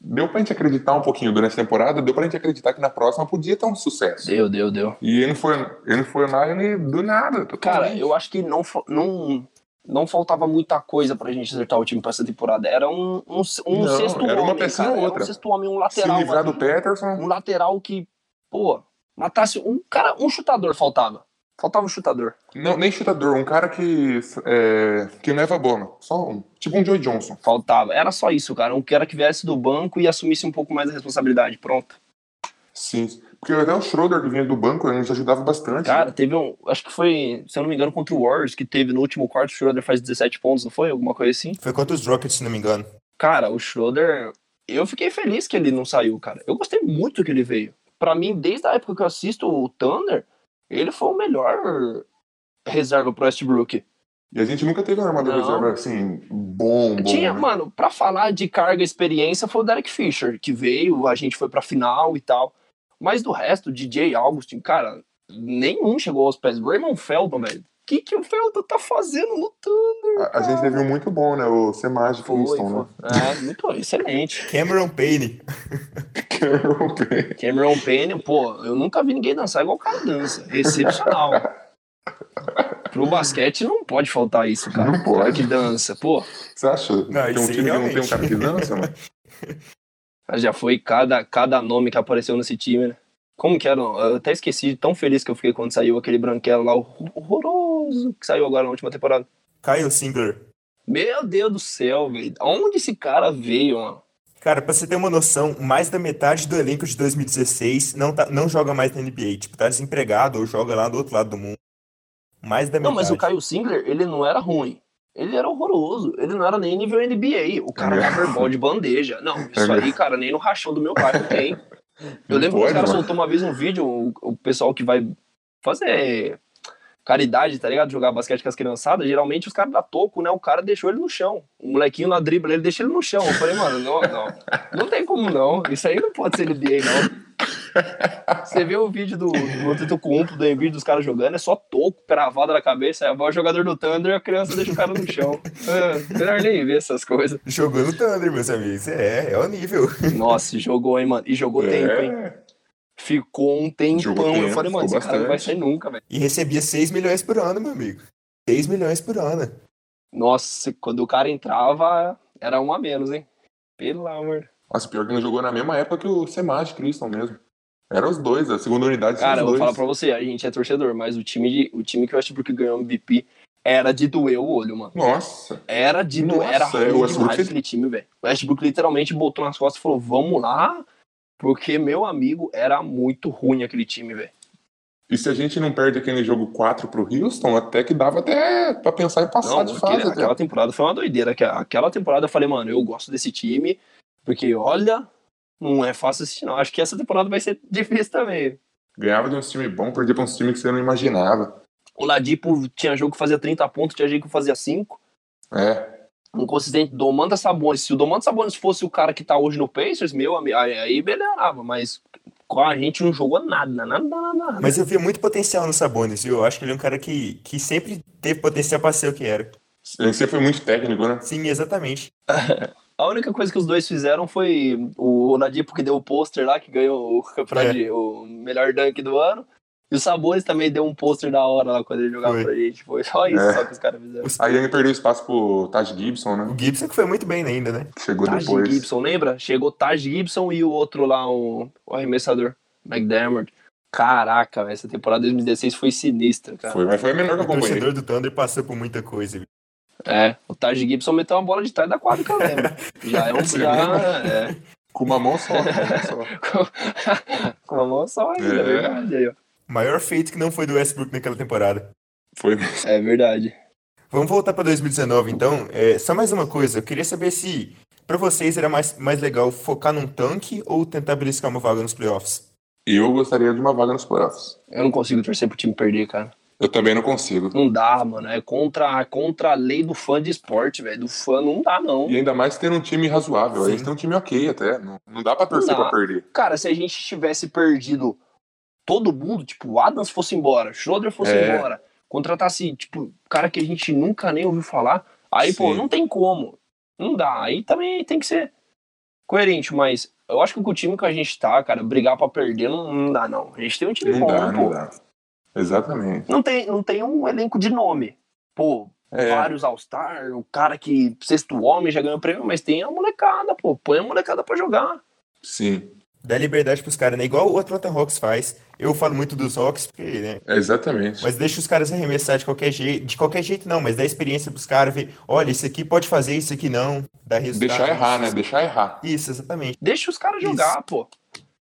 deu pra gente acreditar um pouquinho durante a temporada, deu pra gente acreditar que na próxima podia ter um sucesso. Deu, deu, deu. E ele foi, ele foi lá e do nada. Cara, eu acho que não, não, não faltava muita coisa pra gente acertar o time pra essa temporada. Era um, um, um Não, sexto era uma homem, pecinha cara. ou Era outra. um sexto homem, um Se lateral. livrar do. Peterson, Um lateral que, pô, matasse um cara, um chutador faltava. Faltava um chutador. não, nem chutador, um cara que, é, que leva a bola. Só um. Tipo um Joey Johnson. Faltava. Era só isso, cara. Um cara que viesse do banco e assumisse um pouco mais a responsabilidade. Pronto. Sim. Porque até o Schroeder que vinha do banco, ele nos ajudava bastante. Cara, teve um. Acho que foi, se eu não me engano, contra o Warriors, que teve no último quarto, o Schroeder faz 17 pontos, não foi? Alguma coisa assim. Foi contra os Rockets, se não me engano. Cara, o Schroeder. Eu fiquei feliz que ele não saiu, cara. Eu gostei muito que ele veio. Pra mim, desde a época que eu assisto o Thunder, ele foi o melhor reserva pro Westbrook. E a gente nunca teve um armador reserva assim, bom, bom. Tinha, né? mano, pra falar de carga e experiência foi o Derek Fisher, que veio, a gente foi pra final e tal. Mas do resto, DJ Augustin, cara, nenhum chegou aos pés. Raymond Felton, velho. O que, que o Felton tá fazendo no Thunder? A, a gente teve um muito bom, né? O Foi, Kingston, né? foi. É, muito excelente. Cameron Payne. Cameron Payne, pô, eu nunca vi ninguém dançar igual o cara dança. Excepcional. Pro basquete não pode faltar isso, cara. Não pode. Cara que dança, pô. Você acha? Não, tem um time que não tem um realmente. cara que dança, mano? Já foi cada, cada nome que apareceu nesse time, né? Como que era? Eu até esqueci de tão feliz que eu fiquei quando saiu aquele branquelo lá, horroroso, que saiu agora na última temporada. Kyle Singler. Meu Deus do céu, velho. Onde esse cara veio, mano? Cara, pra você ter uma noção, mais da metade do elenco de 2016 não, tá, não joga mais na NBA. Tipo, tá desempregado ou joga lá do outro lado do mundo. Mais da Não, metade. mas o Kyle Singler, ele não era ruim. Ele era horroroso. Ele não era nem nível NBA. O cara É. dava airball de bandeja. Não, isso aí, cara, nem no rachão do meu bairro tem. Eu Não lembro que os pode, caras mano. soltou uma vez um vídeo, o, o pessoal que vai fazer caridade, tá ligado? Jogar basquete com as criançadas, geralmente os caras dá toco, né? O cara deixou ele no chão. O molequinho na dribla, ele deixa ele no chão. Eu falei, mano, não, não. Não tem como não. Isso aí não pode ser NBA, não. Você vê o vídeo do, do Antetokounmpo, do Embiid, dos caras jogando, é só toco, cravada na cabeça, vai o jogador do Thunder, a criança deixa o cara no chão. É, melhor nem ver essas coisas. Jogou no Thunder, meus amigos. É, é o nível. Nossa, jogou, hein, mano. E jogou tempo, hein. Ficou um tempão. Eu falei, mano, esse ficou cara não vai bastante. sair nunca, velho. E recebia 6 milhões por ano, meu amigo. 6 milhões por ano. Nossa, quando o cara entrava, era um a menos, hein? Pelo amor. Nossa, pior que ele jogou na mesma época que o Semage Kingston mesmo. Eram os dois, a segunda unidade Cara, eu vou falar pra você, a gente é torcedor, mas o time, de, o time que o Westbrook ganhou MVP era de doer o olho, mano. Nossa, Era de doer, Nossa, era é, ruim o Westbrook demais fez- aquele time, velho. O Westbrook literalmente botou nas costas e falou, vamos lá, porque, meu amigo, era muito ruim aquele time, velho. e se a gente não perde aquele jogo 4 pro Houston, até que dava até pra pensar em passar Não, de aquele- fase. até. aquela temporada foi uma doideira. Aquela- Aquela temporada eu falei, mano, eu gosto desse time, porque olha, não é fácil assistir, não. Acho que essa temporada vai ser difícil também. Ganhava de uns times bons, perdia pra uns times que você não imaginava. O Ladipo tinha jogo que fazia 30 pontos, tinha jogo que fazia 5. É, Inconsistente, Domantas Sabonis. Se o Domantas Sabonis fosse o cara que tá hoje no Pacers, meu amigo, aí, melhorava, mas com a gente não jogou nada, nada, nada, nada. Mas eu via muito potencial no Sabonis, viu? Eu acho que ele é um cara que, que sempre teve potencial pra ser o que era. ele sempre foi muito técnico, né? Sim, exatamente. A única coisa que os dois fizeram foi o Oladipo que deu o pôster lá, que ganhou o campeonato É. de- o melhor dunk do ano. E o Sabonis também deu um pôster da hora lá quando ele jogava Foi. pra gente. Foi só isso É. só que os caras fizeram. Aí ele perdeu espaço pro Taj Gibson, né? O Gibson que foi muito bem ainda, né? Chegou Taj depois. Gibson, lembra? Chegou Taj Gibson e o outro lá, o, o arremessador, McDermott. Caraca, essa temporada 2016 foi sinistra, cara. Foi, mas foi a melhor que eu O acompanhei. torcedor do Thunder passou por muita coisa. viu? É, o Taj Gibson meteu uma bola de trás da quadra que eu lembro. Já é um. Já, é. Com uma mão só. com uma mão só. Com a mão só ainda, é É. verdade. Aí, ó. Maior feito que não foi do Westbrook naquela temporada. Foi É verdade. Vamos voltar pra 2019, então. É, só mais uma coisa. Eu queria saber se, pra vocês, era mais, mais legal focar num tanque ou tentar beliscar uma vaga nos playoffs. Eu gostaria de uma vaga nos playoffs. Eu não consigo torcer pro time perder, cara. Eu também não consigo. Não dá, mano. É contra, é contra a lei do fã de esporte, velho. Do fã não dá, não. E ainda mais tendo um time razoável. Sim. Eles têm um time ok até. Não, não dá pra torcer Não dá. pra perder. Cara, se a gente tivesse perdido todo mundo, tipo, o Adams fosse embora, Schroeder fosse É. embora, contratasse, tipo, cara que a gente nunca nem ouviu falar, aí, pô, Sim. não tem como. Não dá. Aí também tem que ser coerente, mas eu acho que com o time que a gente tá, cara, brigar pra perder não, não dá, não. A gente tem um time Não bom, dá, pô. não dá. Exatamente. Não tem, não tem um elenco de nome. Pô, É. vários All-Star, o cara que sexto homem já ganhou prêmio, mas tem a molecada, pô. Põe a molecada pra jogar. Sim. Dá liberdade pros caras, né? Igual o Atlanta Hawks faz. Eu falo muito dos Hawks, porque, né? É exatamente. Mas deixa os caras arremessar de qualquer jeito. De qualquer jeito, não, mas dá experiência pros caras ver. Olha, isso aqui pode fazer, isso aqui não. Dá resultado. Deixar errar, né? Deixar errar. Isso, exatamente. Deixa os caras Isso. jogar, pô.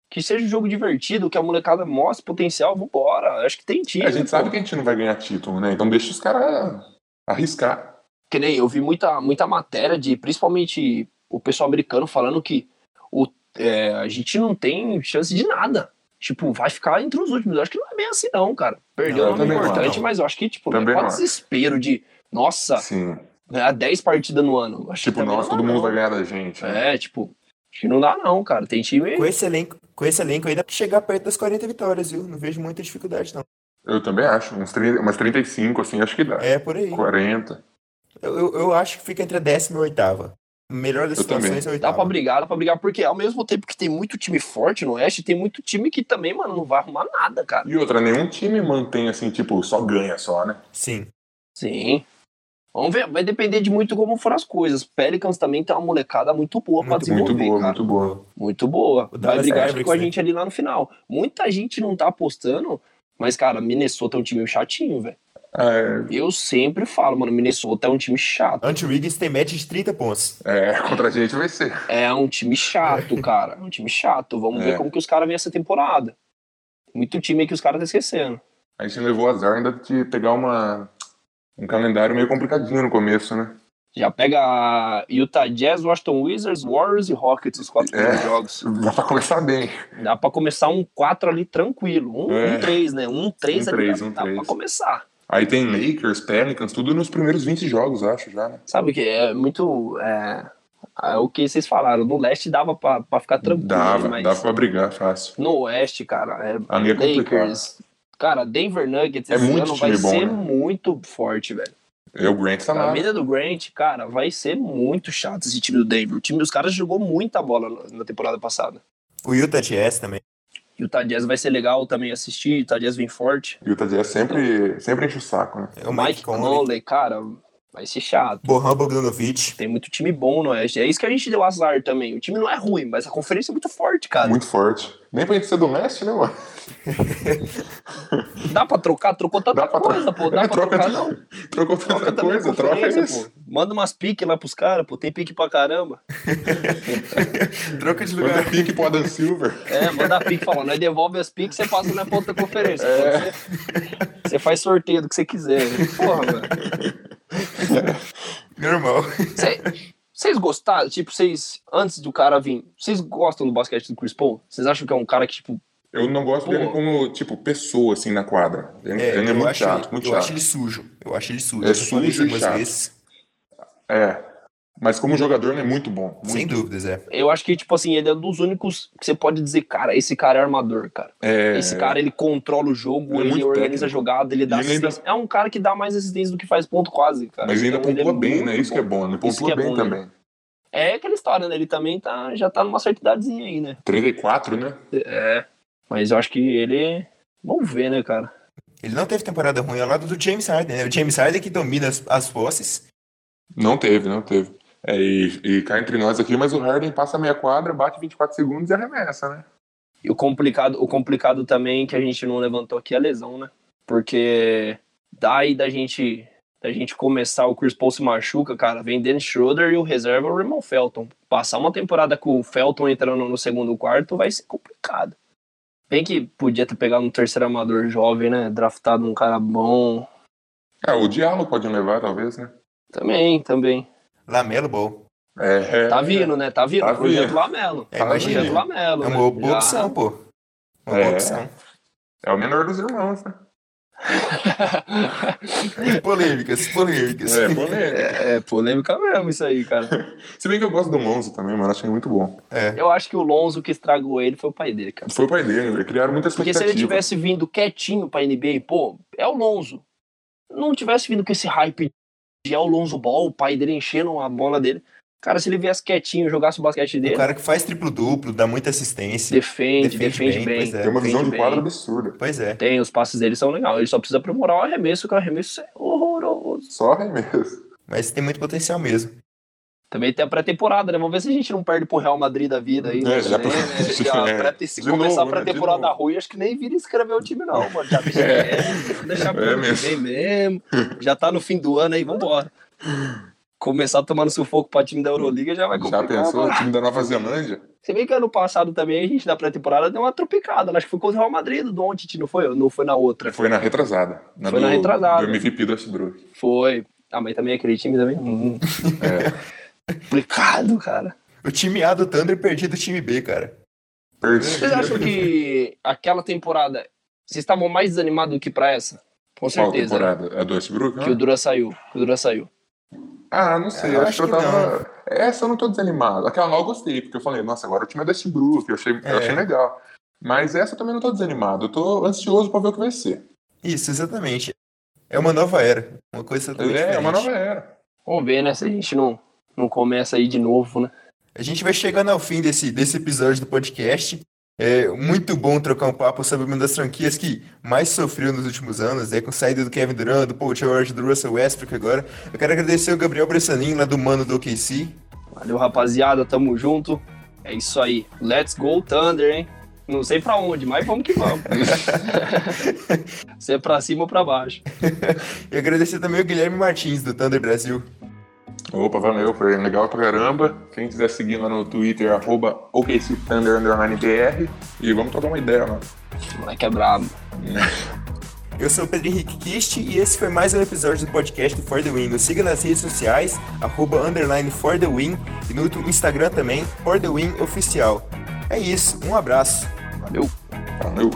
Que seja um jogo divertido, que a molecada mostre potencial, vambora. Acho que tem time. É, a gente pô. sabe que a gente não vai ganhar título, né? Então deixa os caras arriscar. Que nem eu vi muita, muita matéria de, principalmente o pessoal americano falando que o, é, a gente não tem chance de nada. Tipo, vai ficar entre os últimos. Eu acho que não é bem assim, não, cara. Perdeu Não, é um nome não importante, acho. mas eu acho que, tipo, Também não é não quase desespero de Nossa, Sim. ganhar 10 partidas no ano. Acho Tipo, nossa, não todo mundo não. vai ganhar da gente. né? É, tipo, acho que não dá não, cara. Tem time. Com esse elenco, com esse elenco aí dá pra chegar perto das 40 vitórias, viu? Não vejo muita dificuldade, não. Eu também acho. Uns 30, umas 35, assim, acho que dá. É por aí. 40. Eu, eu, eu acho que fica entre a décima e a oitava. Melhor das Eu também. situações é a Dá pra brigar, dá pra brigar, porque ao mesmo tempo que tem muito time forte no Oeste, tem muito time que também, mano, não vai arrumar nada, cara. E outra, nenhum time mantém, assim, tipo, só ganha só, né? Sim. Sim. Vamos ver, vai depender de muito como foram as coisas. Pelicans também tem uma molecada muito boa pra Muito, desenvolver, Muito boa, cara. muito boa. Muito boa. O Vai brigar Mavericks, com a né? gente ali lá no final. Muita gente não tá apostando, mas, cara, Minnesota é um time chatinho, velho. É, Eu sempre falo, mano, Minnesota é um time chato. Ant Wiggins tem média de 30 pontos. é, contra a gente vai ser. É um time chato, cara. É um time chato. Vamos É. ver como que os caras vêm essa temporada. Muito time aí que os caras estão esquecendo. A gente levou azar ainda de pegar uma, um calendário meio complicadinho no começo, né? Já pega Utah Jazz, Washington Wizards, Warriors e Rockets, os quatro É. primeiros jogos. Dá pra começar bem. Dá pra começar um 4 ali tranquilo. Um, É. um 3, né? Um 3 Um ali três, dá, um dá três. pra começar. Aí tem Lakers, Pelicans, tudo nos primeiros 20 jogos, acho, já, né? Sabe que é muito. É, é o que vocês falaram. No leste dava pra, pra ficar tranquilo. Dava, mas dava pra brigar fácil. no oeste, cara, é é complicado. Lakers. Cara, Denver Nuggets É esse muito ano vai bom, ser né? muito forte, velho. É, o Grant tá A vida do Grant, cara, vai ser muito chato esse time do Denver. O time dos caras jogou muita bola na- na temporada passada. O Utah Jazz também. E o Jazz vai ser legal também assistir. O Jazz vem forte. E o Utah sempre, sempre enche o saco, né? É o Mike, Mike Conley. Conley, cara, vai ser chato. Bohan Bogdanovic. Tem muito time bom no Oeste. É isso que a gente deu azar também. O time não é ruim, mas a conferência é muito forte, cara. Muito forte. Nem pra gente ser do leste, né, mano? Dá pra trocar? Trocou tanta pra coisa, pô. Dá É, pra troca trocar, não. Trocou Troca tanta também a coisa, troca isso. pô. Manda umas piques lá pros caras, pô. Tem pique pra caramba. Troca de Manda lugar. pique pro Adam Silver. É, manda pique falando, nós devolve as piques, você passa na outra conferência. É. Você, você faz sorteio do que você quiser. Porra, velho. Normal. Cê- Vocês gostaram? Tipo, vocês, antes do cara vir, vocês gostam do basquete do Chris Paul? Vocês acham que é um cara que, tipo, Eu não gosto Pô. dele como, tipo, pessoa, assim, na quadra. Ele É, ele é eu muito acho, chato, muito eu chato. acho ele sujo. Eu acho ele sujo. É Eu sujo e chato. vezes. É. Mas como jogador, ele é muito bom. Muito. Sem dúvidas, é. eu acho que, tipo assim, ele é um dos únicos que você pode dizer, cara, esse cara é armador, cara. É, Esse cara, ele controla o jogo, Ele é ele, muito organiza a jogada, ele dá ele ainda- assistência. É um cara que dá mais assistência do que faz ponto quase, cara. Mas ainda Então, ele é pontua bem, né? Isso que é bom. Ele pontua é bem bom, né? também. É aquela história, né? Ele também tá, já tá numa certa idadezinha aí, né? 34, né? É. Mas eu acho que ele. Vamos ver, né, cara? Ele não teve temporada ruim ao lado do James Harden, né? O James Harden que domina as, as posses. Não teve, não teve. É, e, e cá entre nós aqui, mas o Harden passa meia quadra, bate 24 segundos e arremessa, né? E o complicado, o complicado também que a gente não levantou aqui é a lesão, né? Porque daí da gente da gente começar o Chris Paul se machuca, cara, vem Dennis Schroeder e o reserva é o Raymond Felton. Passar uma temporada com o Felton entrando no segundo quarto vai ser complicado. Bem que podia ter pegado um terceiro amador jovem, né? Draftado um cara bom. É, o Diallo pode levar, talvez, né? Também, também. Lamelo Ball. É, Tá vindo, né? Tá vindo. Tá Projeto vindo. Lamelo. É, Projeto imagina. Lamelo. É uma né? boa Já- opção, pô. Uma É. boa opção. É o menor dos irmãos, né? Polêmicas, polêmicas. É, polêmica. É, polêmica mesmo isso aí, cara. Se bem que eu gosto do Lonzo também, mano. Achei muito bom. É. Eu acho que o Lonzo que estragou ele foi o pai dele, cara. Foi o pai dele, né? criaram muita Porque se ele tivesse vindo quietinho pra NBA, pô, é o Lonzo. Não tivesse vindo com esse hype de é o Lonzo Ball, o pai dele enchendo a bola dele. Cara, se ele viesse quietinho, jogasse o basquete O dele, cara que faz triplo-duplo, dá muita assistência. defende, defende defende, bem, bem. pois é. Tem uma visão defende de quadra bem. absurda. Pois é. Tem, os passes dele são legais. Ele só precisa aprimorar o arremesso, que o arremesso é horroroso. Só arremesso. Mas tem muito potencial mesmo. Também tem a pré-temporada, né? Vamos ver se a gente não perde pro Real Madrid da vida aí. É, né? já- né? Já é. se começar novo, a né? Pré-temporada novo. ruim, acho que nem vira escrever o time, não, mano. Já deixa É. deixa pro É ano que mesmo. mesmo. Já tá no fim do ano aí, vambora. Começar tomando sufoco pra time da Euroliga já vai Já complicar. pensou? mano. O time da Nova Zelândia? Se bem que ano passado também a gente na pré-temporada deu uma tropicada. Acho que foi contra o Real Madrid do Doncic, não foi? Não foi na outra. Foi na retrasada. Na Foi do, na retrasada. Do MVP do Westbrook. Foi. Ah, mas também aquele time também. Hum, É. complicado, cara. O time A do Thunder perdido do time B, cara. Perdi. Vocês acham que aquela temporada vocês estavam mais desanimados do que pra essa? Com Qual certeza. temporada? A do Westbrook? Que né? o Dura saiu. Que o Dura saiu. Ah, não sei. É, eu acho, acho que eu que tava. Essa eu não tô desanimado. Aquela lá eu gostei, porque eu falei, nossa, agora o time é do Westbrook. Eu achei, É. eu achei legal. Mas essa eu também não tô desanimado. Eu tô ansioso pra ver o que vai ser. Isso, exatamente. É uma nova era. Uma coisa totalmente É, é uma diferente. nova era. Vamos ver, né? Se a gente não, não começa aí de novo, né? A gente vai chegando ao fim desse, desse episódio do podcast. É muito bom trocar um papo sobre uma das franquias que mais sofreu nos últimos anos, é com a saída do Kevin Durant, do Paul George, do Russell Westbrook agora. Eu quero agradecer o Gabriel Bressanin, lá do Mano do OKC. Valeu, rapaziada. Tamo junto. É isso aí. Let's go, Thunder, hein? Não sei pra onde, mas vamos que vamos. Se é pra cima ou pra baixo. E agradecer também o Guilherme Martins, do Thunder Brasil. Opa, valeu, foi legal pra caramba. Quem quiser seguir lá no Twitter, arroba OKCThunder underline BR. E vamos trocar uma ideia, mano. Esse moleque é brabo. Eu sou o Pedro Henrique Kist e esse foi mais um episódio do podcast do For The Win. Nos siga nas redes sociais, arroba underline For The Win e no Instagram também, For The Win Oficial. É isso, um abraço. Valeu. Valeu.